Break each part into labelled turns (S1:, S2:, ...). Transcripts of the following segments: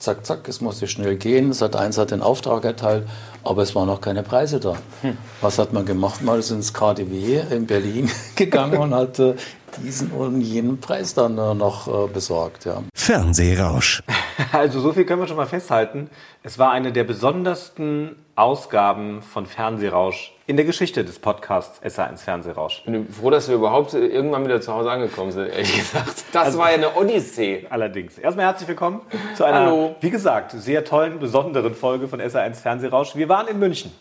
S1: Zack, zack, es musste schnell gehen. Sat 1 hat den Auftrag erteilt, aber es waren noch keine Preise da. Hm. Was hat man gemacht? Mal ist ins KDW in Berlin gegangen und hat äh, diesen und jenen Preis dann äh, noch äh, besorgt. Ja.
S2: Fernsehrausch.
S3: Also so viel können wir schon mal festhalten. Es war eine der besondersten Ausgaben von Fernsehrausch in der Geschichte des Podcasts SA1 Fernsehrausch.
S4: Ich bin froh, dass wir überhaupt irgendwann wieder zu Hause angekommen sind, ehrlich gesagt. Das also, war ja eine Odyssee.
S3: Allerdings. Erstmal herzlich willkommen zu einer, Hallo. wie gesagt, sehr tollen, besonderen Folge von SA1 Fernsehrausch. Wir waren in München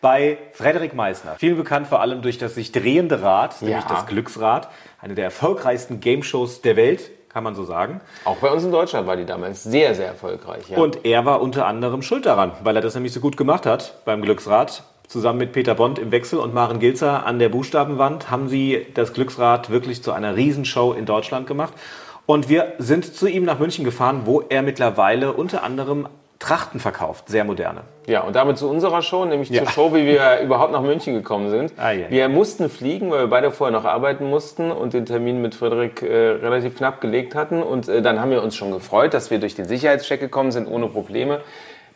S3: bei Frederik Meissner. Vielen bekannt vor allem durch das sich drehende Rad, ja. nämlich das Glücksrad. Eine der erfolgreichsten Game-Shows der Welt kann man so sagen.
S4: Auch bei uns in Deutschland war die damals sehr, sehr erfolgreich.
S3: Ja. Und er war unter anderem schuld daran, weil er das nämlich so gut gemacht hat beim Glücksrad. Zusammen mit Peter Bond im Wechsel und Maren Gilzer an der Buchstabenwand haben sie das Glücksrad wirklich zu einer Riesenshow in Deutschland gemacht. Und wir sind zu ihm nach München gefahren, wo er mittlerweile unter anderem Trachten verkauft, sehr moderne.
S4: Ja, und damit zu unserer Show, nämlich ja. zur Show, wie wir überhaupt nach München gekommen sind. Ah, ja, wir mussten fliegen, weil wir beide vorher noch arbeiten mussten und den Termin mit Frederik äh, relativ knapp gelegt hatten. Und äh, dann haben wir uns schon gefreut, dass wir durch den Sicherheitscheck gekommen sind, ohne Probleme.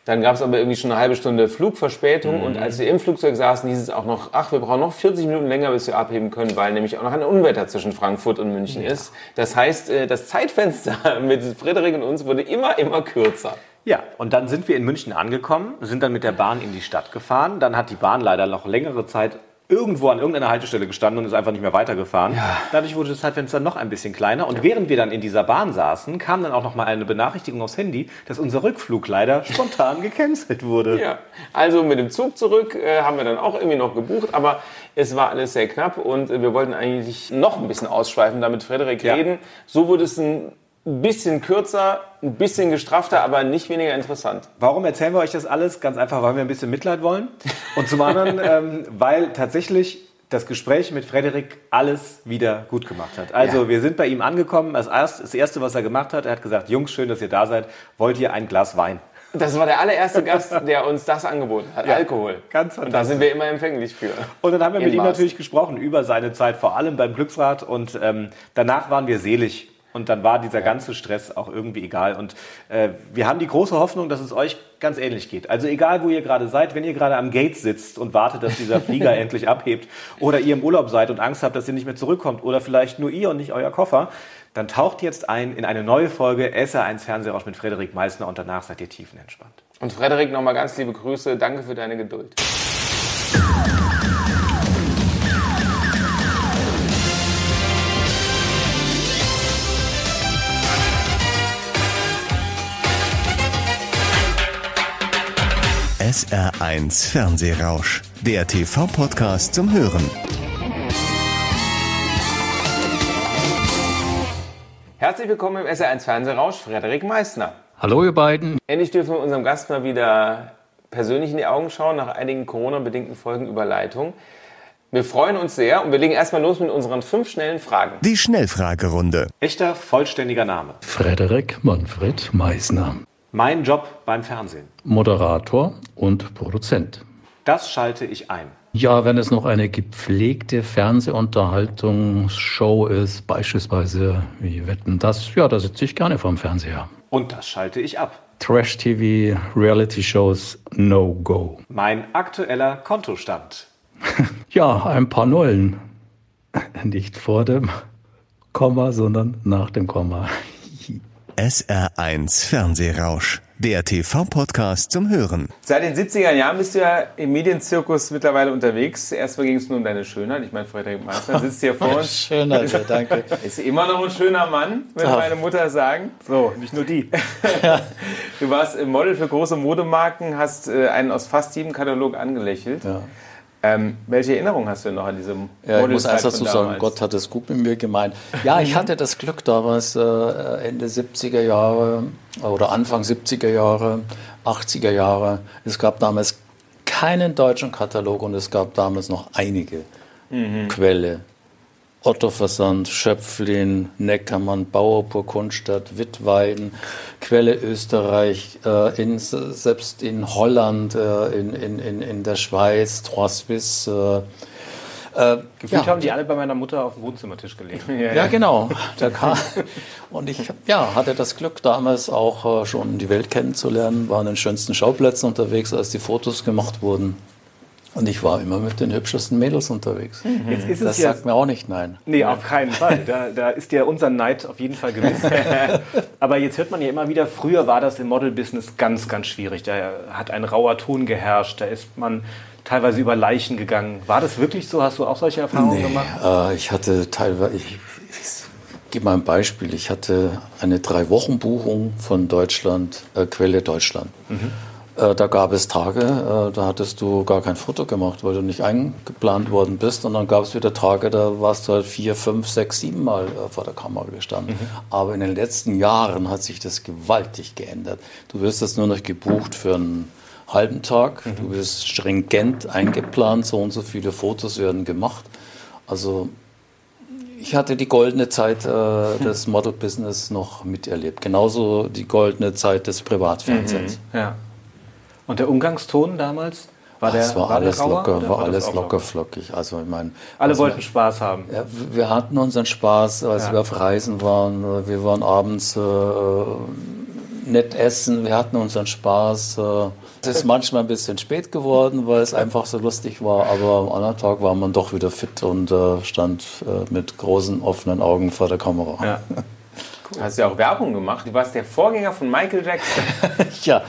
S4: Dann gab es aber irgendwie schon eine halbe Stunde Flugverspätung mhm. und als wir im Flugzeug saßen, hieß es auch noch, ach, wir brauchen noch 40 Minuten länger, bis wir abheben können, weil nämlich auch noch ein Unwetter zwischen Frankfurt und München ja. ist. Das heißt, äh, das Zeitfenster mit Frederik und uns wurde immer, immer kürzer.
S3: Ja, und dann sind wir in München angekommen, sind dann mit der Bahn in die Stadt gefahren. Dann hat die Bahn leider noch längere Zeit irgendwo an irgendeiner Haltestelle gestanden und ist einfach nicht mehr weitergefahren. Ja. Dadurch wurde das Zeitfenster noch ein bisschen kleiner. Und während wir dann in dieser Bahn saßen, kam dann auch noch mal eine Benachrichtigung aufs Handy, dass unser Rückflug leider spontan gecancelt wurde.
S4: Ja, also mit dem Zug zurück äh, haben wir dann auch irgendwie noch gebucht, aber es war alles sehr knapp und wir wollten eigentlich noch ein bisschen ausschweifen, damit Frederik ja. reden. So wurde es ein ein bisschen kürzer, ein bisschen gestrafter, aber nicht weniger interessant.
S3: Warum erzählen wir euch das alles? Ganz einfach, weil wir ein bisschen Mitleid wollen. Und zum anderen, ähm, weil tatsächlich das Gespräch mit Frederik alles wieder gut gemacht hat. Also ja. wir sind bei ihm angekommen. Das erste, was er gemacht hat, er hat gesagt, Jungs, schön, dass ihr da seid. Wollt ihr ein Glas Wein?
S4: Das war der allererste Gast, der uns das angeboten hat, ja, Alkohol.
S3: Ganz.
S4: Und da sind wir immer empfänglich für.
S3: Und dann haben wir mit ihm natürlich gesprochen über seine Zeit, vor allem beim Glücksrad. Und ähm, danach waren wir selig und dann war dieser ganze Stress auch irgendwie egal. Und äh, wir haben die große Hoffnung, dass es euch ganz ähnlich geht. Also egal, wo ihr gerade seid, wenn ihr gerade am Gate sitzt und wartet, dass dieser Flieger endlich abhebt oder ihr im Urlaub seid und Angst habt, dass ihr nicht mehr zurückkommt oder vielleicht nur ihr und nicht euer Koffer, dann taucht jetzt ein in eine neue Folge SR1 Fernsehrausch mit Frederik Meissner und danach seid ihr tiefenentspannt.
S4: Und Frederik, nochmal ganz liebe Grüße. Danke für deine Geduld.
S2: SR1 Fernsehrausch, der TV-Podcast zum Hören.
S4: Herzlich willkommen im SR1 Fernsehrausch, Frederik Meissner.
S1: Hallo ihr beiden.
S4: Endlich dürfen wir unserem Gast mal wieder persönlich in die Augen schauen, nach einigen Corona-bedingten Folgen Überleitung. Wir freuen uns sehr und wir legen erstmal los mit unseren fünf schnellen Fragen.
S2: Die Schnellfragerunde.
S3: Echter, vollständiger Name.
S1: Frederik Manfred Meissner.
S3: Mein Job beim Fernsehen.
S1: Moderator und Produzent.
S3: Das schalte ich ein.
S1: Ja, wenn es noch eine gepflegte Fernsehunterhaltungsshow ist, beispielsweise wie Wetten, das, ja, da sitze ich gerne vorm Fernseher.
S3: Und das schalte ich ab.
S1: Trash-TV, Reality-Shows, no go.
S3: Mein aktueller Kontostand.
S1: ja, ein paar Nullen. Nicht vor dem Komma, sondern nach dem Komma.
S2: SR1 Fernsehrausch, der TV-Podcast zum Hören.
S4: Seit den 70er Jahren bist du ja im Medienzirkus mittlerweile unterwegs. Erstmal ging es nur um deine Schönheit. Ich meine, Frederik Meister sitzt hier vor uns.
S1: Schönheit, ja, danke.
S4: Ist immer noch ein schöner Mann, würde meine Mutter sagen.
S3: So, nicht nur die.
S4: du warst Model für große Modemarken, hast äh, einen aus fast jedem Katalog angelächelt. Ja. Ähm, welche Erinnerung hast du noch an diesem
S1: Ja, ich muss eins dazu sagen, Gott hat es gut mit mir gemeint. Ja, ich hatte das Glück damals, äh, Ende 70er Jahre oder Anfang 70er Jahre, 80er Jahre. Es gab damals keinen deutschen Katalog und es gab damals noch einige mhm. Quelle. Otto Versand, Schöpflin, Neckermann, Bauerpur, Kunststadt, Wittweiden, Quelle Österreich, äh, in, selbst in Holland, äh, in, in, in der Schweiz, Trois Suisse, äh,
S3: Äh, Gefühlt ja. haben die alle bei meiner Mutter auf dem Wohnzimmertisch gelegen.
S1: ja, ja, genau. Da kam, und ich ja, hatte das Glück, damals auch äh, schon die Welt kennenzulernen, war an den schönsten Schauplätzen unterwegs, als die Fotos gemacht wurden. Und ich war immer mit den hübschesten Mädels unterwegs.
S3: Mhm.
S1: Das sagt mir auch nicht nein.
S3: Nee, auf keinen Fall. Da, da ist ja unser Neid auf jeden Fall gewiss. Aber jetzt hört man ja immer wieder, früher war das im Model-Business ganz, ganz schwierig. Da hat ein rauer Ton geherrscht. Da ist man teilweise über Leichen gegangen. War das wirklich so? Hast du auch solche Erfahrungen nee, gemacht?
S1: Äh, ich hatte teilweise, ich, ich gebe mal ein Beispiel. Ich hatte eine Drei-Wochen-Buchung von Deutschland, äh, Quelle Deutschland. Mhm. Äh, da gab es Tage, äh, da hattest du gar kein Foto gemacht, weil du nicht eingeplant worden bist. Und dann gab es wieder Tage, da warst du halt vier, fünf, sechs, sieben Mal äh, vor der Kamera gestanden. Mhm. Aber in den letzten Jahren hat sich das gewaltig geändert. Du wirst jetzt nur noch gebucht für einen halben Tag. Mhm. Du wirst stringent eingeplant, so und so viele Fotos werden gemacht. Also ich hatte die goldene Zeit äh, des Model-Business noch miterlebt. Genauso die goldene Zeit des Privatfernsehens.
S3: Mhm. Ja. Und der Umgangston damals?
S1: War der, war, war alles rauer, locker, war, war alles locker flockig. Also ich meine,
S3: alle also wollten Spaß haben.
S1: Ja, wir hatten unseren Spaß, als ja. wir auf Reisen waren. Wir waren abends äh, nett essen. Wir hatten unseren Spaß. Äh, es ist manchmal ein bisschen spät geworden, weil es einfach so lustig war. Aber am anderen Tag war man doch wieder fit und äh, stand äh, mit großen offenen Augen vor der Kamera.
S3: Ja. Cool. Hast ja auch Werbung gemacht. Du warst der Vorgänger von Michael Jackson.
S1: ja,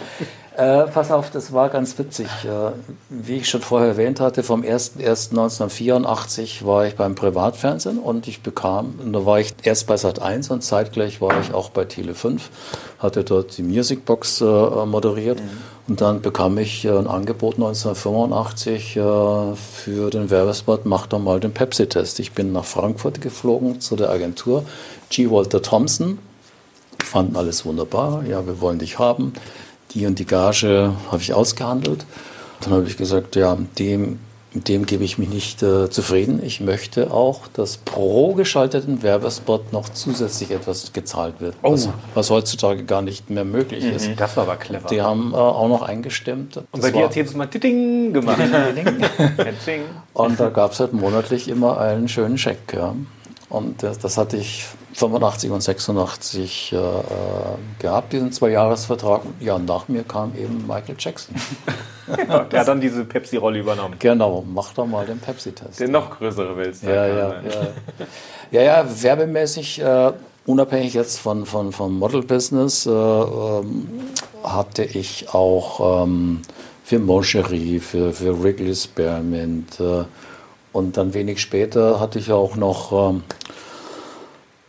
S1: äh, pass auf, das war ganz witzig. Äh, wie ich schon vorher erwähnt hatte, vom 01.01.1984 war ich beim Privatfernsehen und ich bekam, da war ich erst bei Sat 1 und zeitgleich war ich auch bei Tele 5, hatte dort die Musicbox äh, moderiert mhm. und dann bekam ich äh, ein Angebot 1985 äh, für den Werbespot Mach doch mal den Pepsi-Test. Ich bin nach Frankfurt geflogen zu der Agentur G. Walter Thompson, fanden alles wunderbar, ja, wir wollen dich haben die und die Gage habe ich ausgehandelt. Dann habe ich gesagt, ja, dem, dem gebe ich mich nicht äh, zufrieden. Ich möchte auch, dass pro geschalteten Werbespot noch zusätzlich etwas gezahlt wird, oh. was, was, heutzutage gar nicht mehr möglich mhm. ist.
S3: Das war aber clever.
S1: Die haben äh, auch noch eingestimmt.
S3: Und das bei dir hat jedes Mal Titting gemacht.
S1: und da gab es halt monatlich immer einen schönen Scheck. Ja. Und das, das hatte ich 85 und 86 äh, äh, gehabt, diesen Zwei-Jahres-Vertrag. Ja, nach mir kam eben Michael Jackson.
S3: ja, der hat dann diese Pepsi-Rolle übernommen.
S1: Genau, mach doch mal den Pepsi-Test.
S3: Den noch größere willst
S1: du. Ja, ja, ja. ja, ja, werbemäßig, äh, unabhängig jetzt von, von, vom Model-Business, äh, ähm, hatte ich auch ähm, für Moncherie, für, für Wrigley Spearmint äh, und dann wenig später hatte ich auch noch ähm,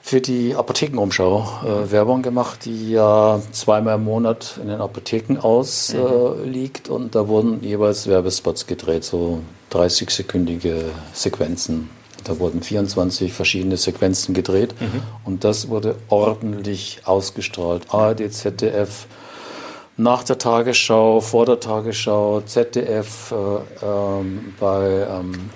S1: für die Apothekenumschau äh, Werbung gemacht, die ja zweimal im Monat in den Apotheken ausliegt. Äh, mhm. Und da wurden jeweils Werbespots gedreht, so 30-sekündige Sequenzen. Da wurden 24 verschiedene Sequenzen gedreht mhm. und das wurde ordentlich ausgestrahlt. ARD, ZDF, nach der Tagesschau, vor der Tagesschau, ZDF, äh, ähm, bei ähm,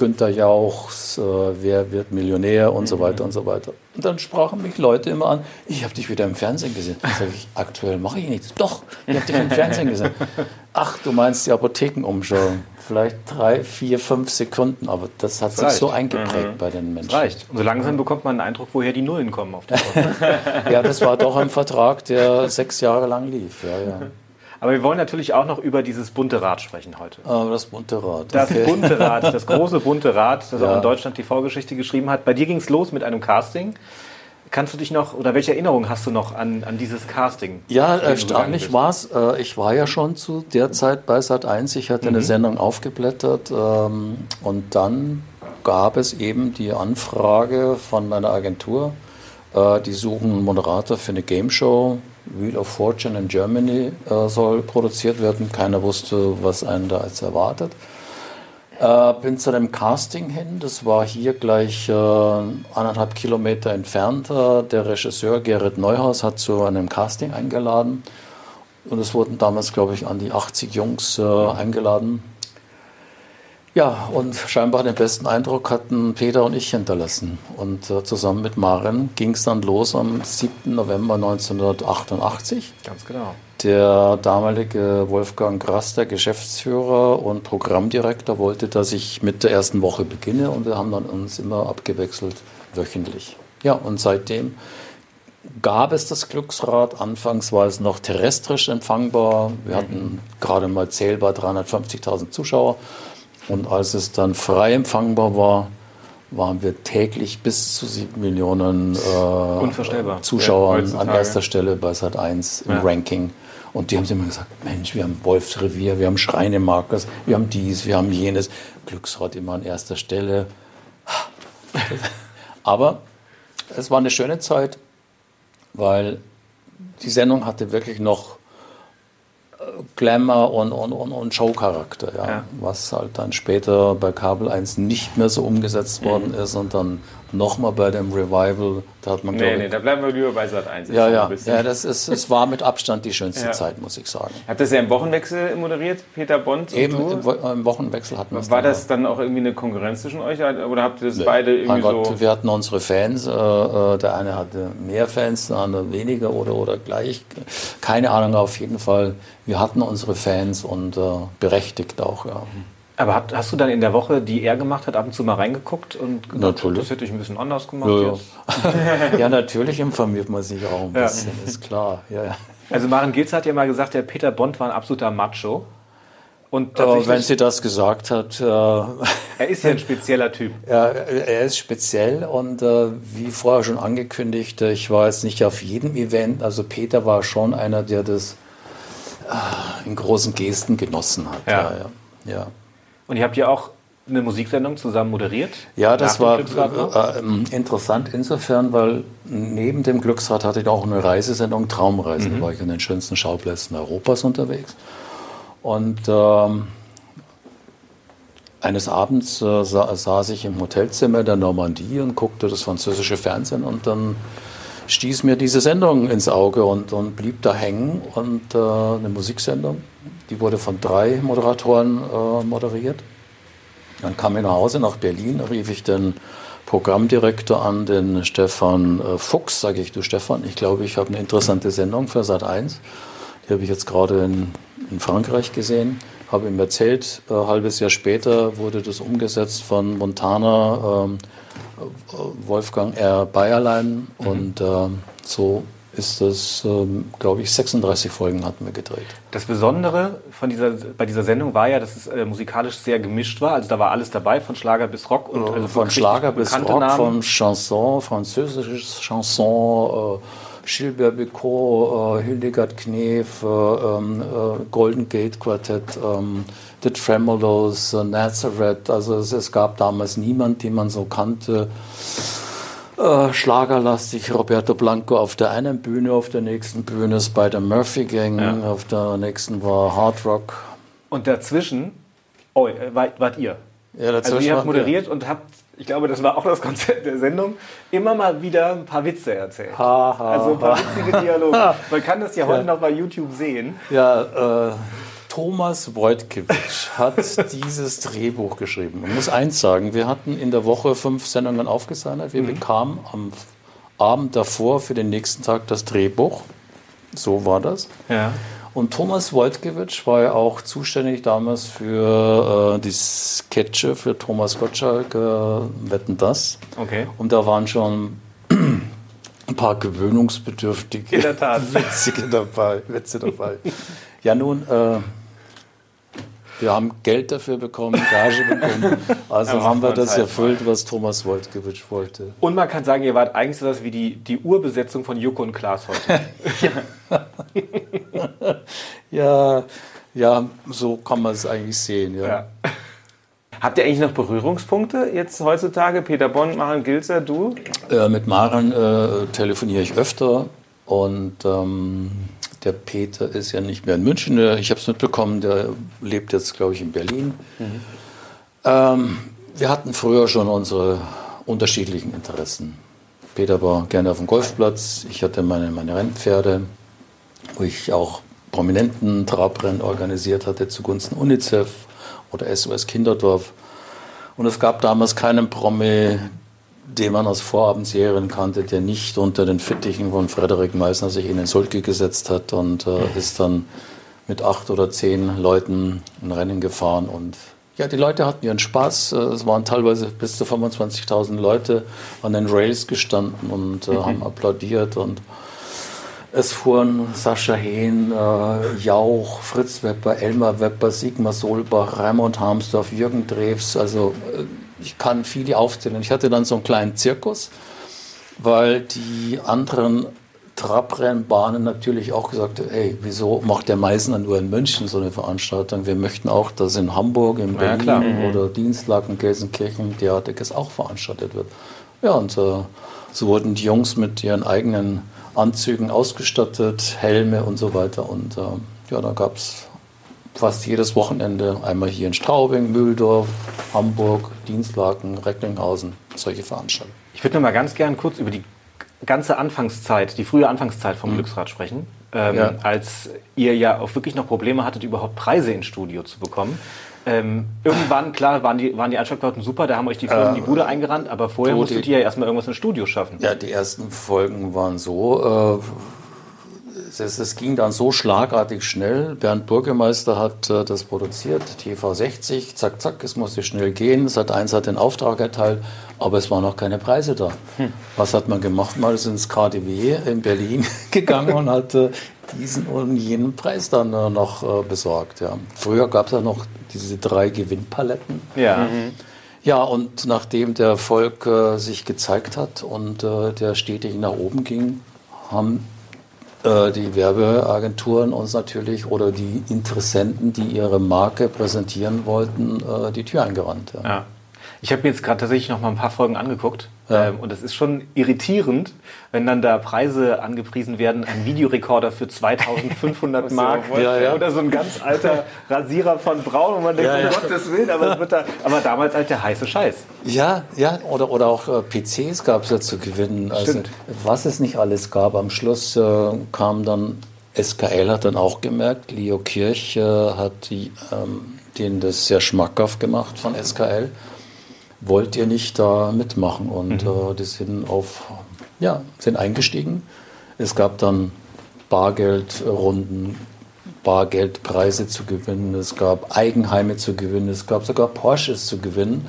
S1: Günter Jauchs, äh, wer wird Millionär und so weiter und so weiter. Und dann sprachen mich Leute immer an, ich habe dich wieder im Fernsehen gesehen. Sage ich, aktuell mache ich nichts. Doch, ich habe dich im Fernsehen gesehen. Ach, du meinst die Apothekenumschau. Vielleicht drei, vier, fünf Sekunden, aber das hat das sich reicht. so eingeprägt mhm. bei den Menschen. Das
S3: reicht. Und so langsam bekommt man einen Eindruck, woher die Nullen kommen auf dem
S1: Ja, das war doch ein Vertrag, der sechs Jahre lang lief. Ja, ja.
S3: Aber wir wollen natürlich auch noch über dieses bunte Rad sprechen heute.
S1: Ah, das bunte Rad.
S3: Das okay. bunte Rad, das große bunte Rad, das ja. auch in Deutschland die Vorgeschichte geschrieben hat. Bei dir ging es los mit einem Casting. Kannst du dich noch, oder welche Erinnerungen hast du noch an, an dieses Casting?
S1: Ja, erstaunlich war es. Äh, ich war ja schon zu der Zeit bei Sat 1. Ich hatte mhm. eine Sendung aufgeblättert ähm, und dann gab es eben die Anfrage von meiner Agentur. Äh, die suchen einen Moderator für eine Game Show Wheel of Fortune in Germany äh, soll produziert werden. Keiner wusste, was einen da jetzt erwartet. Äh, bin zu dem Casting hin. Das war hier gleich äh, anderthalb Kilometer entfernt. Äh, der Regisseur Gerrit Neuhaus hat zu einem Casting eingeladen. Und es wurden damals, glaube ich, an die 80 Jungs äh, eingeladen. Ja, und scheinbar den besten Eindruck hatten Peter und ich hinterlassen. Und äh, zusammen mit Maren ging es dann los am 7. November 1988.
S3: Ganz genau.
S1: Der damalige Wolfgang Grass, der Geschäftsführer und Programmdirektor, wollte, dass ich mit der ersten Woche beginne und wir haben dann uns immer abgewechselt wöchentlich. Ja, und seitdem gab es das Glücksrad. Anfangs war es noch terrestrisch empfangbar. Wir hatten gerade mal zählbar 350.000 Zuschauer. Und als es dann frei empfangbar war, waren wir täglich bis zu sieben Millionen
S3: äh,
S1: Zuschauern ja, an erster Stelle bei Sat 1 im ja. Ranking. Und die haben immer gesagt, Mensch, wir haben Wolfsrevier, wir haben Schreinemarkers, wir haben dies, wir haben jenes. Glücksrad immer an erster Stelle. Aber es war eine schöne Zeit, weil die Sendung hatte wirklich noch Glamour und, und, und, und Showcharakter, ja, ja. was halt dann später bei Kabel 1 nicht mehr so umgesetzt worden mhm. ist und dann nochmal bei dem Revival, da hat man
S3: Nee, nee, da bleiben wir lieber bei Sat 1.
S1: Ja, ja, ja, das ist, es war mit Abstand die schönste ja. Zeit, muss ich sagen.
S3: Habt ihr das ja im Wochenwechsel moderiert, Peter Bond?
S1: Eben, im, im, Wochenwechsel hatten wir
S3: es. War das dann auch irgendwie eine Konkurrenz zwischen euch oder habt ihr das nee. beide irgendwie mein Gott,
S1: so? Wir hatten unsere Fans, äh, äh, der eine hatte mehr Fans, der andere weniger oder, oder gleich. Keine Ahnung, auf jeden Fall. Wir hatten unsere Fans und äh, berechtigt auch, ja.
S3: Aber hat, hast du dann in der Woche, die er gemacht hat, ab und zu mal reingeguckt und
S1: gedacht, natürlich.
S3: das hätte ich ein bisschen anders gemacht
S1: ja, ja. ja natürlich informiert man sich auch ein bisschen, ja. ist klar. Ja,
S3: also Maren Gilz hat ja mal gesagt, der Peter Bond war ein absoluter Macho.
S1: Und äh, wenn sie das gesagt hat. Äh,
S3: er ist ja ein spezieller Typ.
S1: Ja, er ist speziell und äh, wie vorher schon angekündigt, äh, ich war jetzt nicht auf jedem Event. Also Peter war schon einer, der das äh, in großen Gesten genossen hat.
S3: Ja. ja, ja. Und ihr habt ja auch eine Musiksendung zusammen moderiert?
S1: Ja, das war äh, ähm, interessant insofern, weil neben dem Glücksrad hatte ich auch eine Reisesendung, Traumreise. Mhm. Da war ich an den schönsten Schauplätzen Europas unterwegs. Und ähm, eines Abends äh, sa saß ich im Hotelzimmer der Normandie und guckte das französische Fernsehen und dann stieß mir diese Sendung ins Auge und, und blieb da hängen und äh, eine Musiksendung. Die wurde von drei Moderatoren äh, moderiert. Dann kam ich nach Hause nach Berlin, rief ich den Programmdirektor an, den Stefan äh, Fuchs, sage ich, du Stefan, ich glaube, ich habe eine interessante Sendung für Sat 1. Die habe ich jetzt gerade in, in Frankreich gesehen, habe ihm erzählt, ein äh, halbes Jahr später wurde das umgesetzt von Montana, ähm, äh, Wolfgang R. Bayerlein mhm. und äh, so ist das, ähm, glaube ich, 36 Folgen hatten wir gedreht.
S3: Das Besondere von dieser, bei dieser Sendung war ja, dass es äh, musikalisch sehr gemischt war. Also da war alles dabei, von Schlager bis Rock.
S1: Und, also von Schlager bis Rock, Namen. von Chanson, französisches Chanson, äh, Gilbert Bicot, äh, Hildegard Knef, äh, ähm, äh, Golden Gate Quartett, ähm, The Tremolos, äh, Nazareth. Also es, es, gab damals niemand, den man so kannte äh, schlagerlastig. Roberto Blanco auf der einen Bühne, auf der nächsten Bühne Spider Murphy Gang, ja. auf der nächsten war Hard Rock.
S3: Und dazwischen, oh, äh, wart, wart ihr?
S1: Ja, dazwischen.
S3: Also ihr habt moderiert wir. und habt, ich glaube, das war auch das Konzept der Sendung, immer mal wieder ein paar Witze erzählt.
S1: Ha, ha,
S3: also ein paar witzige Dialoge. Man kann das ja heute noch bei YouTube sehen.
S1: Ja, äh, Thomas Wojtkiewicz hat dieses Drehbuch geschrieben. Man muss eins sagen, wir hatten in der Woche fünf Sendungen aufgezeichnet. Wir mhm. bekamen am Abend davor für den nächsten Tag das Drehbuch. So war das.
S3: Ja.
S1: Und Thomas Wojtkiewicz war ja auch zuständig damals für äh, die Sketche für Thomas Gottschalk, äh, Wetten das.
S3: Okay.
S1: Und da waren schon ein paar gewöhnungsbedürftige Witzige dabei, Witze dabei. Ja, nun, äh, wir haben Geld dafür bekommen, Gage bekommen. Also ja, haben wir das halt erfüllt, was Thomas Woltgewitsch wollte.
S3: Und man kann sagen, ihr wart eigentlich so was wie die, die Urbesetzung von Joko und Klaas heute.
S1: ja, ja, so kann man es eigentlich sehen. Ja. ja.
S3: Habt ihr eigentlich noch Berührungspunkte jetzt heutzutage? Peter Bond, Maren Gilzer, du?
S1: Äh, mit Maren äh, telefoniere ich öfter und ähm, der Peter ist ja nicht mehr in München. Ich habe es mitbekommen, der lebt jetzt, glaube ich, in Berlin. Mhm. Ähm, wir hatten früher schon unsere unterschiedlichen Interessen. Peter war gerne auf dem Golfplatz, ich hatte meine, meine Rennpferde, wo ich auch prominenten Trabrennen organisiert hatte zugunsten UNICEF oder SOS Kinderdorf. Und es gab damals keinen Promi, den man aus Vorabendserien kannte, der nicht unter den Fittichen von Frederik Meissner sich in den Sulke gesetzt hat und äh, ist dann mit acht oder zehn Leuten ein Rennen gefahren. Und ja, die Leute hatten ihren Spaß. Äh, es waren teilweise bis zu 25.000 Leute an den Rails gestanden und äh, mhm. haben applaudiert. Und es fuhren Sascha Hehn, äh, Jauch, Fritz Wepper, Elmar Wepper, Sigmar Solbach, Raimund Harmsdorf, Jürgen Drews. Also äh, ich kann viele aufzählen. Ich hatte dann so einen kleinen Zirkus, weil die anderen Trabrennbahnen natürlich auch gesagt haben, hey, wieso macht der Meißner nur in München so eine Veranstaltung? Wir möchten auch, dass in Hamburg, in Berlin ja, mhm. oder Dienstlaken, Gelsenkirchen, derartiges auch veranstaltet wird. Ja, und äh, so wurden die Jungs mit ihren eigenen Anzügen ausgestattet, Helme und so weiter. Und äh, ja, da gab es fast jedes Wochenende einmal hier in Straubing, Mühldorf, Hamburg, Dienstlaken, Recklinghausen, solche Veranstaltungen.
S3: Ich würde noch mal ganz gern kurz über die ganze Anfangszeit, die frühe Anfangszeit vom mhm. Glücksrad sprechen, ähm, ja. als ihr ja auch wirklich noch Probleme hattet, überhaupt Preise ins Studio zu bekommen. Ähm, irgendwann, klar, waren die, waren die Einschlagquoten super, da haben euch die Folgen in die Bude eingerannt, aber vorher musstet ihr ja erstmal irgendwas im Studio schaffen.
S1: Ja, die ersten Folgen waren so, äh, es, ging dann so schlagartig schnell. Bernd Bürgermeister hat äh, das produziert, TV60, zack, zack, es musste schnell gehen. Sat 1 hat den Auftrag erteilt, aber es waren noch keine Preise da. Hm. Was hat man gemacht? Mal ist ins KDW in Berlin gegangen und hat äh, diesen und jenen Preis dann äh, noch äh, besorgt. Ja. Früher gab es ja noch diese drei Gewinnpaletten.
S3: Ja. Mhm.
S1: Ja, und nachdem der Erfolg äh, sich gezeigt hat und äh, der stetig nach oben ging, haben die Werbeagenturen uns natürlich oder die Interessenten, die ihre Marke präsentieren wollten, äh, die Tür eingerannt.
S3: Ja. ja. Ich habe mir jetzt gerade tatsächlich noch mal ein paar Folgen angeguckt ja. ähm, und es ist schon irritierend, wenn dann da Preise angepriesen werden, ein Videorekorder für 2500 Mark ja, ja. oder so ein ganz alter Rasierer von Braun und man denkt, um Gottes Willen, aber, wird da, aber damals halt der heiße Scheiß.
S1: Ja, ja, oder, oder auch äh, PCs gab es ja zu gewinnen. Also, was es nicht alles gab, am Schluss äh, kam dann SKL hat dann auch gemerkt, Leo Kirch äh, hat die, ähm, denen das sehr schmackhaft gemacht von SKL wollt ihr nicht da mitmachen? Und mhm. äh, die sind auf, ja, sind eingestiegen. Es gab dann Bargeldrunden, Bargeldpreise zu gewinnen, es gab Eigenheime zu gewinnen, es gab sogar Porsches zu gewinnen.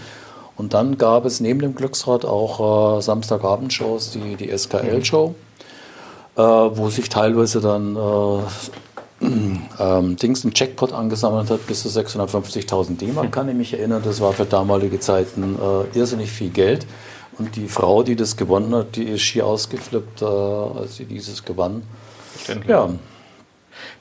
S1: Und dann gab es neben dem Glücksrad auch äh, Samstagabendshows, die, die SKL-Show, äh, wo sich teilweise dann äh, ähm, Dings einen Jackpot angesammelt hat, bis zu 650.000 D-Mark, kann ich mich erinnern. Das war für damalige Zeiten äh, irrsinnig viel Geld. Und die Frau, die das gewonnen hat, die ist schier ausgeflippt, äh, als sie dieses gewann.
S3: Ja,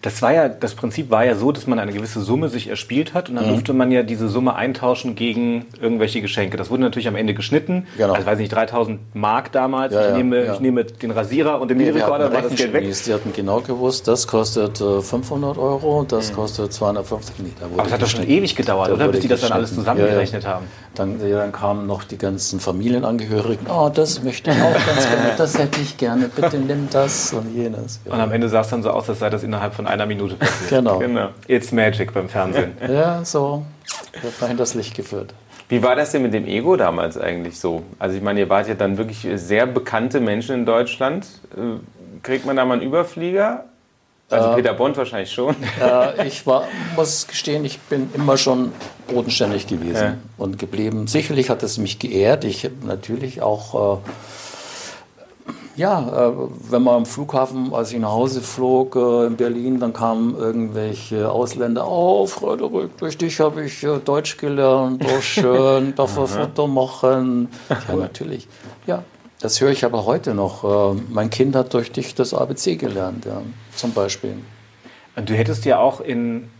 S3: das war ja, das Prinzip war ja so, dass man eine gewisse Summe sich erspielt hat und dann mhm. durfte man ja diese Summe eintauschen gegen irgendwelche Geschenke. Das wurde natürlich am Ende geschnitten. Genau. Also, weiß nicht, 3000 Mark damals. Ja, ich, ja, nehme, ja. ich nehme den Rasierer und den Videorekorder, war das Geld weg.
S1: Die hatten genau gewusst, das kostet 500 äh, Euro, das mhm. kostet 250. Nee,
S3: da Aber es hat doch schon ewig gedauert, da oder? Bis die das dann alles zusammengerechnet haben.
S1: Dann, dann, kamen noch die ganzen Familienangehörigen. Oh, das möchte ich auch ganz gerne. Das hätte ich gerne. Bitte nimm das und jenes.
S3: Und am Ende sah es dann so aus, als sei das innerhalb von einer Minute passiert.
S1: Genau. genau.
S3: It's Magic beim Fernsehen.
S1: ja, so wird man hinters Licht geführt.
S4: Wie war das denn mit dem Ego damals eigentlich so? Also ich meine, ihr wart ja dann wirklich sehr bekannte Menschen in Deutschland. Äh, kriegt man da mal einen Überflieger? Also äh, Peter Bond wahrscheinlich schon.
S1: Äh, ich war, muss gestehen, ich bin immer schon bodenständig gewesen ja. und geblieben. Sicherlich hat es mich geehrt. Ich habe natürlich auch äh, ja, äh, wenn man am Flughafen, als ich nach Hause flog äh, in Berlin, dann kamen irgendwelche Ausländer. Oh, Frederik, durch dich habe ich äh, Deutsch gelernt. Oh, schön, darf ein Foto machen. Ja, natürlich. Ja, das höre ich aber heute noch. Mein Kind hat durch dich das ABC gelernt, ja, zum Beispiel.
S3: Und du hättest ja auch in,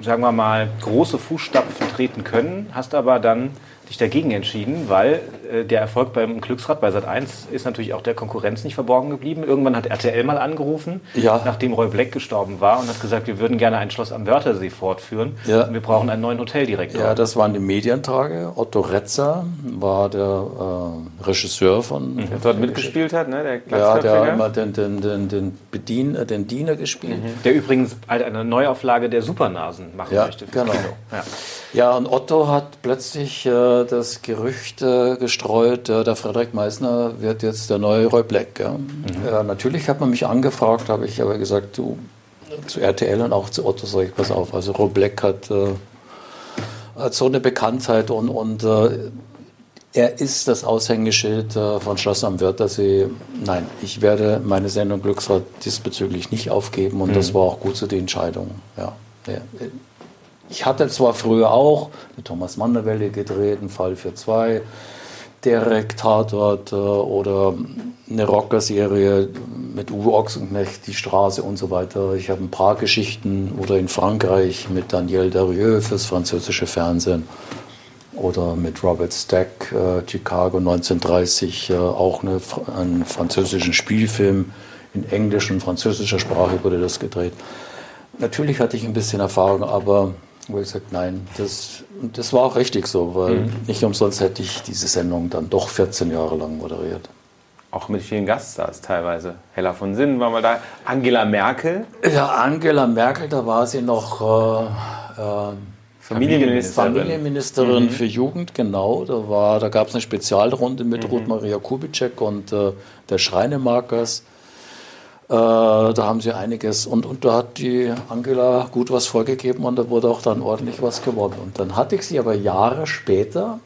S3: sagen wir mal, große Fußstapfen treten können, hast aber dann dich dagegen entschieden, weil äh, der Erfolg beim Glücksrad bei Sat1 ist natürlich auch der Konkurrenz nicht verborgen geblieben. Irgendwann hat RTL mal angerufen, ja. nachdem Roy Black gestorben war und hat gesagt, wir würden gerne ein Schloss am Wörthersee fortführen ja. und wir brauchen einen neuen Hoteldirektor.
S1: Ja, das waren die Medientage. Otto Retzer war der äh, Regisseur von...
S3: Mhm. Der dort mitgespielt hat, ne?
S1: Der ja, der hat immer den, den, den, den, Bedien, äh, den Diener gespielt. Mhm.
S3: Der übrigens halt eine Neuauflage der Supernasen machen
S1: ja,
S3: möchte.
S1: Genau. Ja. ja, und Otto hat plötzlich äh, das Gerücht äh, gestreut, äh, der Frederik Meissner wird jetzt der neue Roy Black. Ja. Mhm. natürlich hat man mich angefragt, habe ich aber gesagt, du, zu RTL und auch zu Otto sage ich, pass auf, also Roy Black hat, äh, hat so eine Bekanntheit und, und äh, er ist das Aushängeschild äh, von Schloss am Wörthersee. Nein, ich werde meine Sendung Glücksrad diesbezüglich nicht aufgeben und mhm. das war auch gut so die Entscheidung. Ja. Ich hatte zwar früher auch eine Thomas Manderwelle gedreht, einen Fall für zwei, Derek Tatort äh, oder eine Rocker-Serie mit Uwe Ochsenknecht, Die Straße und so weiter. Ich habe ein paar Geschichten oder in Frankreich mit Daniel Darieux fürs französische Fernsehen oder mit Robert Stack, äh, Chicago 1930, äh, auch eine, einen französischen Spielfilm in englischer und französischer Sprache wurde das gedreht. Natürlich hatte ich ein bisschen Erfahrung, aber wo ich gesagt, nein, das, das war auch richtig so, weil mhm. nicht umsonst hätte ich diese Sendung dann doch 14 Jahre lang moderiert.
S3: Auch mit vielen Gaststars teilweise. Hella von Sinn war mal da. Angela Merkel.
S1: Ja, Angela Merkel, da war sie noch äh, äh, Familienministerin, Familienministerin mhm. für Jugend, genau. Da, da gab es eine Spezialrunde mit mhm. Ruth Maria Kubitschek und äh, der Schreinemarkers. Äh, da haben sie einiges und, und da hat die Angela gut was vorgegeben und da wurde auch dann ordentlich was gewonnen. Und dann hatte ich sie aber Jahre später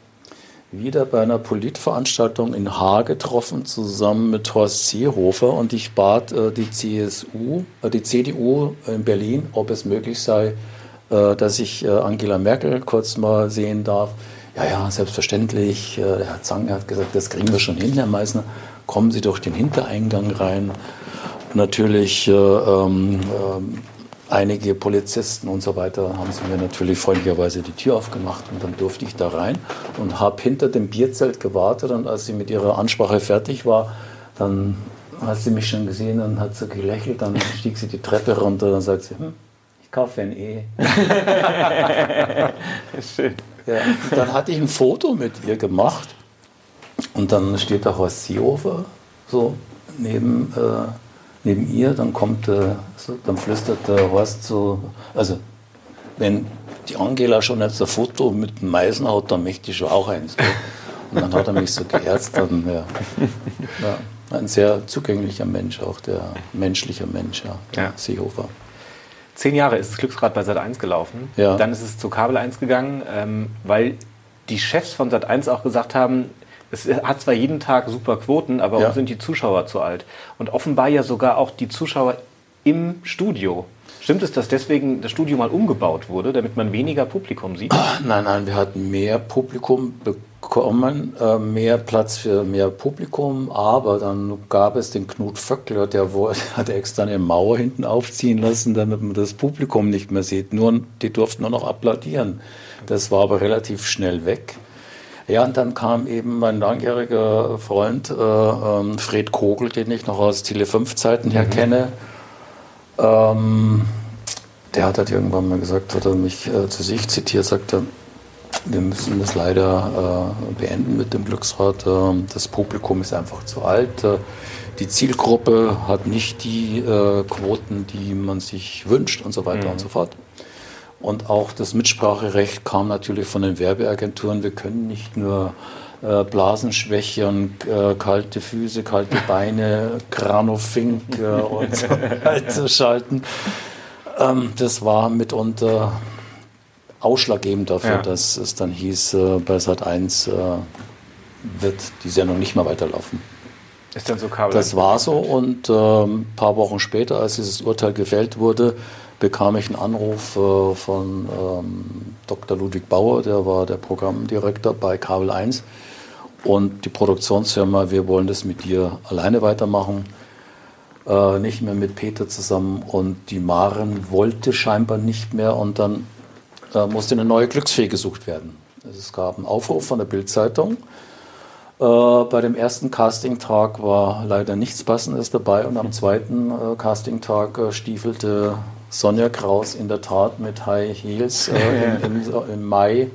S1: wieder bei einer Politveranstaltung in Haar getroffen, zusammen mit Horst Seehofer und ich bat äh, die CSU, äh, die CDU in Berlin, ob es möglich sei, äh, dass ich äh, Angela Merkel kurz mal sehen darf. Ja, ja, selbstverständlich. Äh, der Herr Zange hat gesagt, das kriegen wir schon hin, Herr Meissner. Kommen Sie durch den Hintereingang rein natürlich äh, ähm, äh, einige Polizisten und so weiter haben sie mir natürlich freundlicherweise die Tür aufgemacht und dann durfte ich da rein und habe hinter dem Bierzelt gewartet und als sie mit ihrer Ansprache fertig war, dann hat sie mich schon gesehen und hat so gelächelt, dann stieg sie die Treppe runter und dann sagt sie, hm, ich kaufe ein E. Schön. Ja, dann hatte ich ein Foto mit ihr gemacht und dann steht da Horst Seehofer so neben äh, neben ihr, dann kommt, äh, dann flüstert der Horst so, also wenn die Angela schon jetzt ein Foto mit dem Meisen hat, dann möchte ich schon auch eins. Gell? Und dann hat er mich so geärzt. Dann, ja. ja. Ein sehr zugänglicher Mensch, auch der menschliche Mensch, ja, ja. Seehofer.
S3: Zehn Jahre ist das Glücksrad bei Sat1 gelaufen. Ja. Dann ist es zu Kabel 1 gegangen, ähm, weil die Chefs von Sat1 auch gesagt haben, es hat zwar jeden Tag super Quoten, aber ja. sind die Zuschauer zu alt. Und offenbar ja sogar auch die Zuschauer im Studio. Stimmt es, dass deswegen das Studio mal umgebaut wurde, damit man weniger Publikum sieht?
S1: Nein, nein, wir hatten mehr Publikum bekommen, äh, mehr Platz für mehr Publikum, aber dann gab es den Knut Vöckler, der hat extra eine Mauer hinten aufziehen lassen, damit man das Publikum nicht mehr sieht. Nur, die durften nur noch applaudieren. Das war aber relativ schnell weg. Ja, und dann kam eben mein langjähriger Freund äh, ähm, Fred Kogel, den ich noch aus Tele 5 Zeiten her mhm. kenne. Ähm, der hat halt irgendwann mal gesagt, hat er mich äh, zu sich zitiert, sagte, wir müssen das leider äh, beenden mit dem Glücksrad. Ähm, das Publikum ist einfach zu alt. Äh, die Zielgruppe hat nicht die äh, Quoten, die man sich wünscht und so weiter mhm. und so fort. Und auch das Mitspracherecht kam natürlich von den Werbeagenturen. Wir können nicht nur äh, Blasenschwäche und äh, kalte Füße, kalte Beine, Granofink äh, und so weiter schalten. Ähm, das war mitunter ausschlaggebend dafür, ja. dass es dann hieß, äh, bei Sat 1 äh, wird die Sendung nicht mehr weiterlaufen.
S3: Ist dann so Kabel?
S1: Das war so und ein ähm, paar Wochen später, als dieses Urteil gefällt wurde, bekam ich einen Anruf äh, von ähm, Dr. Ludwig Bauer, der war der Programmdirektor bei Kabel 1 und die Produktionsfirma, wir wollen das mit dir alleine weitermachen, äh, nicht mehr mit Peter zusammen und die Maren wollte scheinbar nicht mehr und dann äh, musste eine neue Glücksfee gesucht werden. Es gab einen Aufruf von der Bildzeitung. Äh, bei dem ersten Castingtag war leider nichts Passendes dabei und am zweiten äh, Castingtag äh, stiefelte Sonja Kraus in der Tat mit High Heels äh, im, im, im, Mai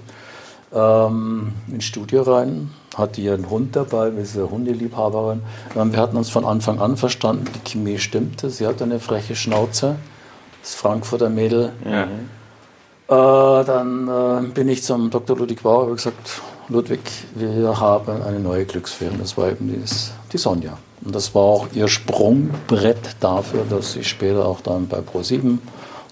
S1: ähm, ins Studio rein. Hatte ihren Hund dabei, wir sind Hundeliebhaberin. Wir hatten uns von Anfang an verstanden, die Chemie stimmte. Sie hatte eine freche Schnauze, das Frankfurter Mädel. Ja. Äh, dann äh, bin ich zum Dr. Ludwig Bauer und gesagt, Ludwig, wir haben eine neue Glücksfee. Das war eben die, die Sonja. Und das war auch ihr Sprungbrett dafür, dass sie später auch dann bei Pro7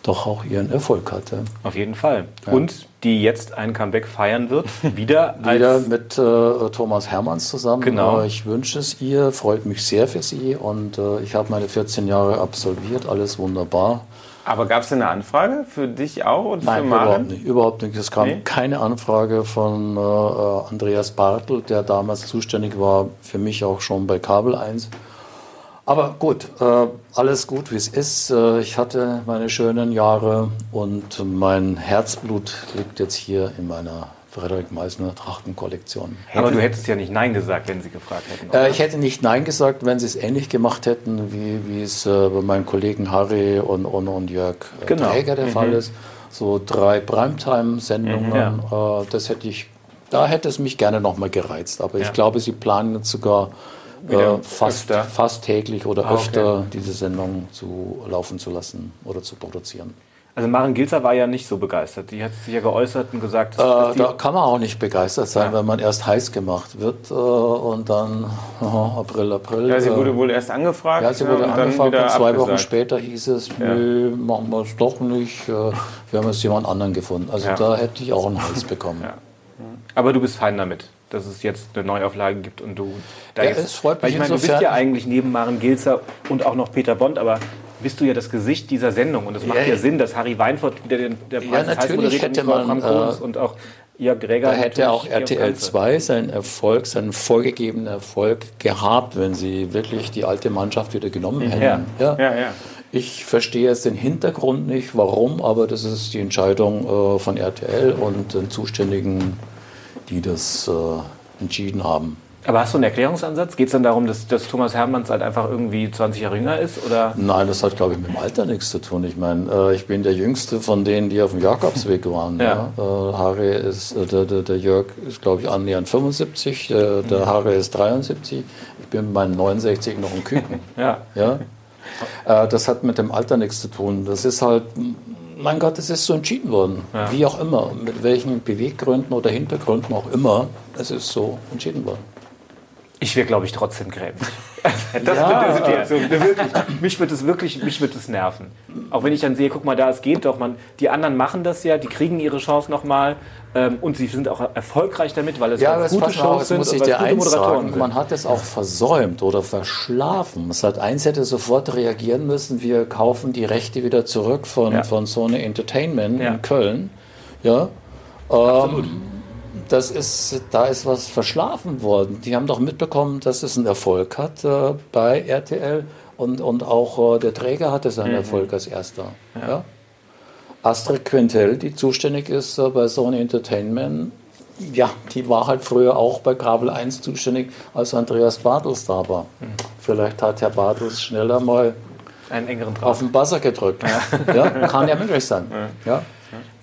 S1: doch auch ihren Erfolg hatte.
S3: Auf jeden Fall. Ja. Und die jetzt ein Comeback feiern wird, wieder,
S1: wieder mit äh, Thomas Hermanns zusammen. Genau. Äh, ich wünsche es ihr, freut mich sehr für sie und äh, ich habe meine 14 Jahre absolviert, alles wunderbar.
S4: Aber gab es eine Anfrage für dich auch und
S1: Nein, für Maren? überhaupt nicht. Überhaupt nicht. Es kam nee? keine Anfrage von äh, Andreas Bartel, der damals zuständig war, für mich auch schon bei Kabel 1. Aber gut, äh, alles gut, wie es ist. Äh, ich hatte meine schönen Jahre und mein Herzblut liegt jetzt hier in meiner Frederik Meissner Trachtenkollektion.
S3: Aber du hättest ja nicht Nein gesagt, wenn sie gefragt hätten.
S1: Äh, ich hätte nicht Nein gesagt, wenn sie es ähnlich gemacht hätten, wie, wie es äh, bei meinen Kollegen Harry und, und, und Jörg äh, genau. Träger der mhm. Fall ist. So drei Primetime-Sendungen, mhm, ja. äh, das hätte ich, da hätte es mich gerne nochmal gereizt. Aber ja. ich glaube, sie planen jetzt sogar äh, fast, fast täglich oder ah, öfter okay. diese Sendung zu laufen zu lassen oder zu produzieren.
S3: Also Maren Gilzer war ja nicht so begeistert. Die hat sich ja geäußert und gesagt,
S1: äh, da kann man auch nicht begeistert sein, ja. wenn man erst heiß gemacht wird äh, und dann oh, April, April.
S4: Ja, sie wurde äh, wohl erst angefragt.
S1: Ja, sie wurde und angefragt und zwei abgesagt. Wochen später hieß es, ja. nee, machen wir es doch nicht. Äh, wir haben jetzt jemand anderen gefunden. Also ja. da hätte ich auch einen Hals bekommen.
S3: Aber du bist fein damit dass es jetzt eine Neuauflage gibt und du
S1: da ja, jetzt. Es freut mich weil
S3: ich meine, du bist ja eigentlich neben Maren Gilzer und auch noch Peter Bond, aber bist du ja das Gesicht dieser Sendung. Und es macht ja, ja Sinn, dass Harry Weinfurt wieder den, der
S1: Preis ja, natürlich hätte man, äh,
S3: und auch Jörg Greger.
S1: Da hätte auch RTL 2 seinen Erfolg, seinen vorgegebenen Erfolg gehabt, wenn sie wirklich die alte Mannschaft wieder genommen hätten. Ja. ja, ja. Ich verstehe jetzt den Hintergrund nicht, warum, aber das ist die Entscheidung äh, von RTL und den Zuständigen, die das äh, entschieden haben.
S3: Aber hast du einen Erklärungsansatz? Geht es dann darum, dass, dass, Thomas Hermanns halt einfach irgendwie 20 Jahre jünger ist? Oder?
S1: Nein, das hat, glaube ich, mit dem Alter nichts zu tun. Ich meine, äh, ich bin der Jüngste von denen, die auf dem Jakobsweg waren. ja. ja. Äh, Harry ist, äh, der, der, der, Jörg ist, glaube ich, annähernd 75, der, der Harry ist 73. Ich bin mit meinen 69 noch ein Küken. ja. ja. Äh, das hat mit dem Alter nichts zu tun. Das ist halt mein Gott, es ist so entschieden worden. Ja. Wie auch immer, mit welchen Beweggründen oder Hintergründen auch immer, es ist so entschieden worden.
S3: Ich wäre, glaube ich, trotzdem grämlich. das ja. mit der Situation. Wirklich, mich wird es wirklich, mich wird es nerven. Auch wenn ich dann sehe, guck mal, da, es geht doch. Man, die anderen machen das ja, die kriegen ihre Chance nochmal ähm, und sie sind auch erfolgreich damit, weil es
S1: ja, halt gute Shows auf, sind muss ich dir eins sagen, Man hat es auch versäumt oder verschlafen. Sat 1 hätte sofort reagieren müssen. Wir kaufen die Rechte wieder zurück von, ja. von Sony Entertainment ja. in Köln. Ja. Absolut. Ähm, das ist, da ist was verschlafen worden. Die haben doch mitbekommen, dass es einen Erfolg hat äh, bei RTL und, und auch äh, der Träger hatte seinen mhm. Erfolg als erster. Ja. ja. Astrid Quintel, die zuständig ist äh, bei Sony Entertainment, ja, die war halt früher auch bei Kabel 1 zuständig, als Andreas Bartels da war. Mhm. Vielleicht hat Herr Bartels schneller mal
S3: einen engeren
S1: Draht. auf den Buzzer gedrückt. Ja. ja. kann ja möglich sein. Ja. ja.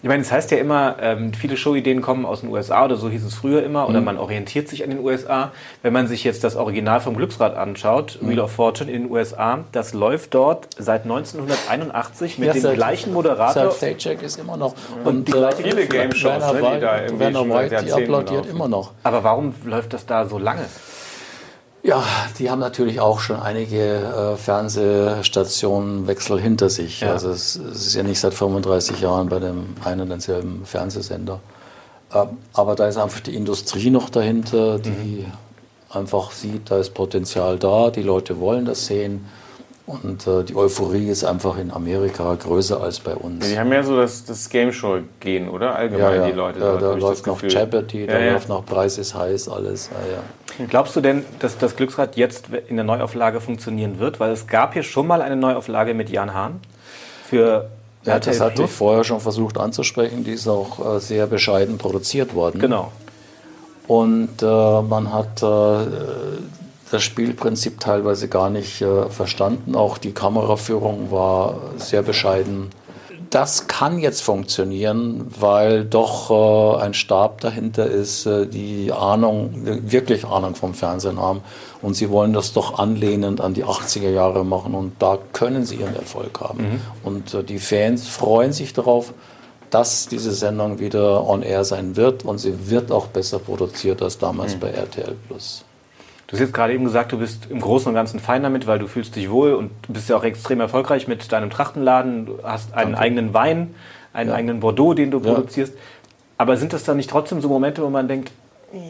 S3: Ich meine, es heißt ja immer, ähm, viele Showideen kommen aus den USA oder so hieß es früher immer, oder mhm. man orientiert sich an den USA. Wenn man sich jetzt das Original vom Glücksrad anschaut, mhm. Wheel of Fortune in den USA, das läuft dort seit 1981 mit ja, dem gleichen Moderator.
S1: Paycheck ist immer noch.
S3: Und, und die gleiche viele Game Shows, Werner,
S1: ne, die da Werner White, die applaudiert immer noch.
S3: Aber warum läuft das da so lange?
S1: Ja, die haben natürlich auch schon einige äh, Fernsehstationenwechsel hinter sich. Ja. Also es, es, ist ja nicht seit 35 Jahren bei dem einen und denselben Fernsehsender. Äh, aber da ist einfach die Industrie noch dahinter, die mhm. einfach sieht, da ist Potenzial da, die Leute wollen das sehen. Und äh, die Euphorie ist einfach in Amerika größer als bei uns.
S3: Ja, die haben ja so das, das Game Show-Gehen, oder? Allgemein
S1: ja, ja.
S3: die Leute.
S1: Ja, da läuft noch Jeopardy, da läuft noch Preis ist heiß, alles.
S3: Glaubst du denn, dass das Glücksrad jetzt in der Neuauflage funktionieren wird? Weil es gab hier schon mal eine Neuauflage mit Jan Hahn für
S1: Ja, das hatte ich vorher schon versucht anzusprechen. Die ist auch äh, sehr bescheiden produziert worden.
S3: Genau.
S1: Und äh, man hat äh, das Spielprinzip teilweise gar nicht äh, verstanden. Auch die Kameraführung war sehr bescheiden. Das kann jetzt funktionieren, weil doch äh, ein Stab dahinter ist, äh, die Ahnung, wirklich Ahnung vom Fernsehen haben. Und sie wollen das doch anlehnend an die 80er Jahre machen. Und da können sie ihren Erfolg haben. Mhm. Und äh, die Fans freuen sich darauf, dass diese Sendung wieder on air sein wird. Und sie wird auch besser produziert als damals mhm. bei RTL Plus.
S3: Du hast jetzt gerade eben gesagt, du bist im Großen und Ganzen fein damit, weil du fühlst dich wohl und bist ja auch extrem erfolgreich mit deinem Trachtenladen. Du hast einen Danke. eigenen Wein, einen ja. eigenen Bordeaux, den du ja. produzierst. Aber sind das dann nicht trotzdem so Momente, wo man denkt,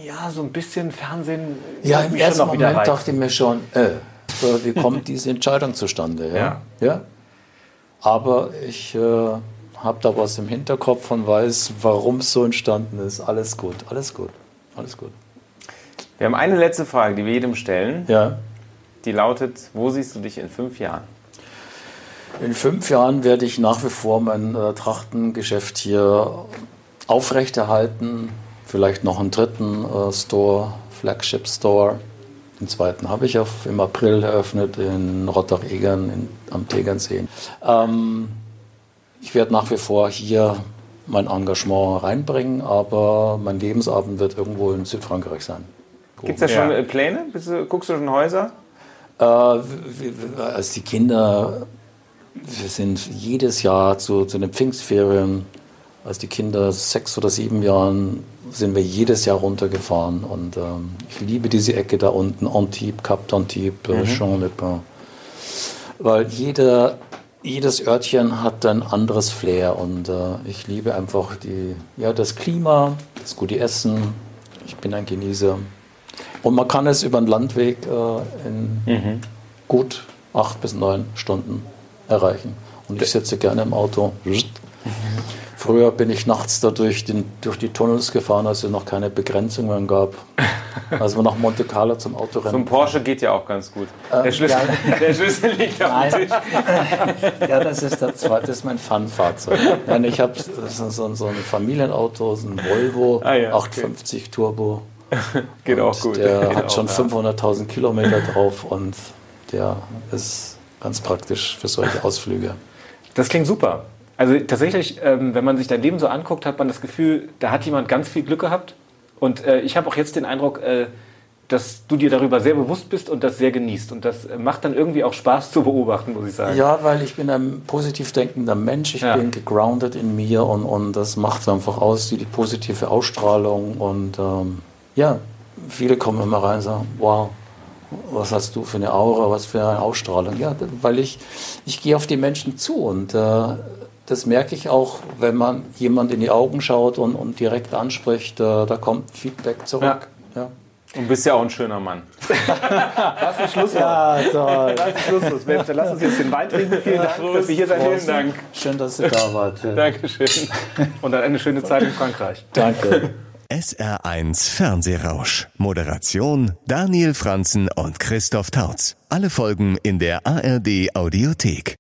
S3: ja, so ein bisschen Fernsehen.
S1: Ja, im ersten Moment rein. dachte ich mir schon, äh, wie kommt diese Entscheidung zustande? Ja. ja. ja? Aber ich äh, habe da was im Hinterkopf und weiß, warum es so entstanden ist. Alles gut, alles gut, alles gut.
S4: Wir haben eine letzte Frage, die wir jedem stellen.
S1: Ja.
S4: Die lautet: Wo siehst du dich in fünf Jahren?
S1: In fünf Jahren werde ich nach wie vor mein äh, Trachtengeschäft hier aufrechterhalten. Vielleicht noch einen dritten äh, Store, Flagship Store. Den zweiten habe ich auf, im April eröffnet in Rottach-Egern am Tegernsee. Ähm, ich werde nach wie vor hier mein Engagement reinbringen, aber mein Lebensabend wird irgendwo in Südfrankreich sein.
S4: Gibt es da schon ja. Pläne? guckst du schon Häuser?
S1: Äh, als die Kinder, wir sind jedes Jahr zu, zu den Pfingstferien, als die Kinder sechs oder sieben Jahren, sind wir jedes Jahr runtergefahren. Und ähm, ich liebe diese Ecke da unten, Antibes, Cap d'Antibes, mhm. Jean-Le-Pin. Weil jeder, jedes Örtchen hat ein anderes Flair und äh, ich liebe einfach die, ja, das Klima, das gute Essen. Ich bin ein Genießer. Und man kann es über den Landweg äh, in mhm. gut acht bis neun Stunden erreichen. Und ich sitze gerne im Auto. Mhm. Früher bin ich nachts da durch, den, durch die Tunnels gefahren, als es noch keine Begrenzungen gab. Also nach Monte Carlo zum Autorennen.
S4: So ein Porsche geht ja auch ganz gut. Ähm, der, Schlüssel, ja, der Schlüssel liegt auf dem Tisch.
S1: ja, das ist, das, das ist mein Fun-Fahrzeug. Ich habe so, so, ein Familienauto, so ein Volvo ah, ja, 850 okay. Turbo.
S4: Geht auch gut.
S1: Der Geht hat schon ja. 500.000 Kilometer drauf und der ist ganz praktisch für solche Ausflüge.
S3: Das klingt super. Also tatsächlich, ähm, wenn man sich dein Leben so anguckt, hat man das Gefühl, da hat jemand ganz viel Glück gehabt. Und äh, ich habe auch jetzt den Eindruck, äh, dass du dir darüber sehr bewusst bist und das sehr genießt. Und das macht dann irgendwie auch Spaß zu beobachten, muss ich sagen.
S1: Ja, weil ich bin ein positiv denkender Mensch. Ich ja. bin gegroundet in mir und, und das macht einfach aus, die, die positive Ausstrahlung und ähm, ja, viele kommen immer rein und sagen, wow, was hast du für eine Aura, was für eine Ausstrahlung. Ja, weil ich, ich gehe auf die Menschen zu und äh, das merke ich auch, wenn man jemand in die Augen schaut und, und direkt anspricht, äh, da kommt Feedback zurück.
S4: Ja. ja. Und bist ja auch ein schöner Mann.
S3: das ist Schlusswort. Ja, toll. Das ist Schlusswort. Mensch, lass uns jetzt den Wein trinken. Vielen Dank, Prost, dass wir hier sein Vielen Dank.
S1: Schön, dass du da wart.
S3: Dankeschön. Und dann eine schöne Zeit in Frankreich.
S1: Danke.
S2: SR1 Fernsehrausch. Moderation Daniel Franzen und Christoph Tautz. Alle Folgen in der ARD Audiothek.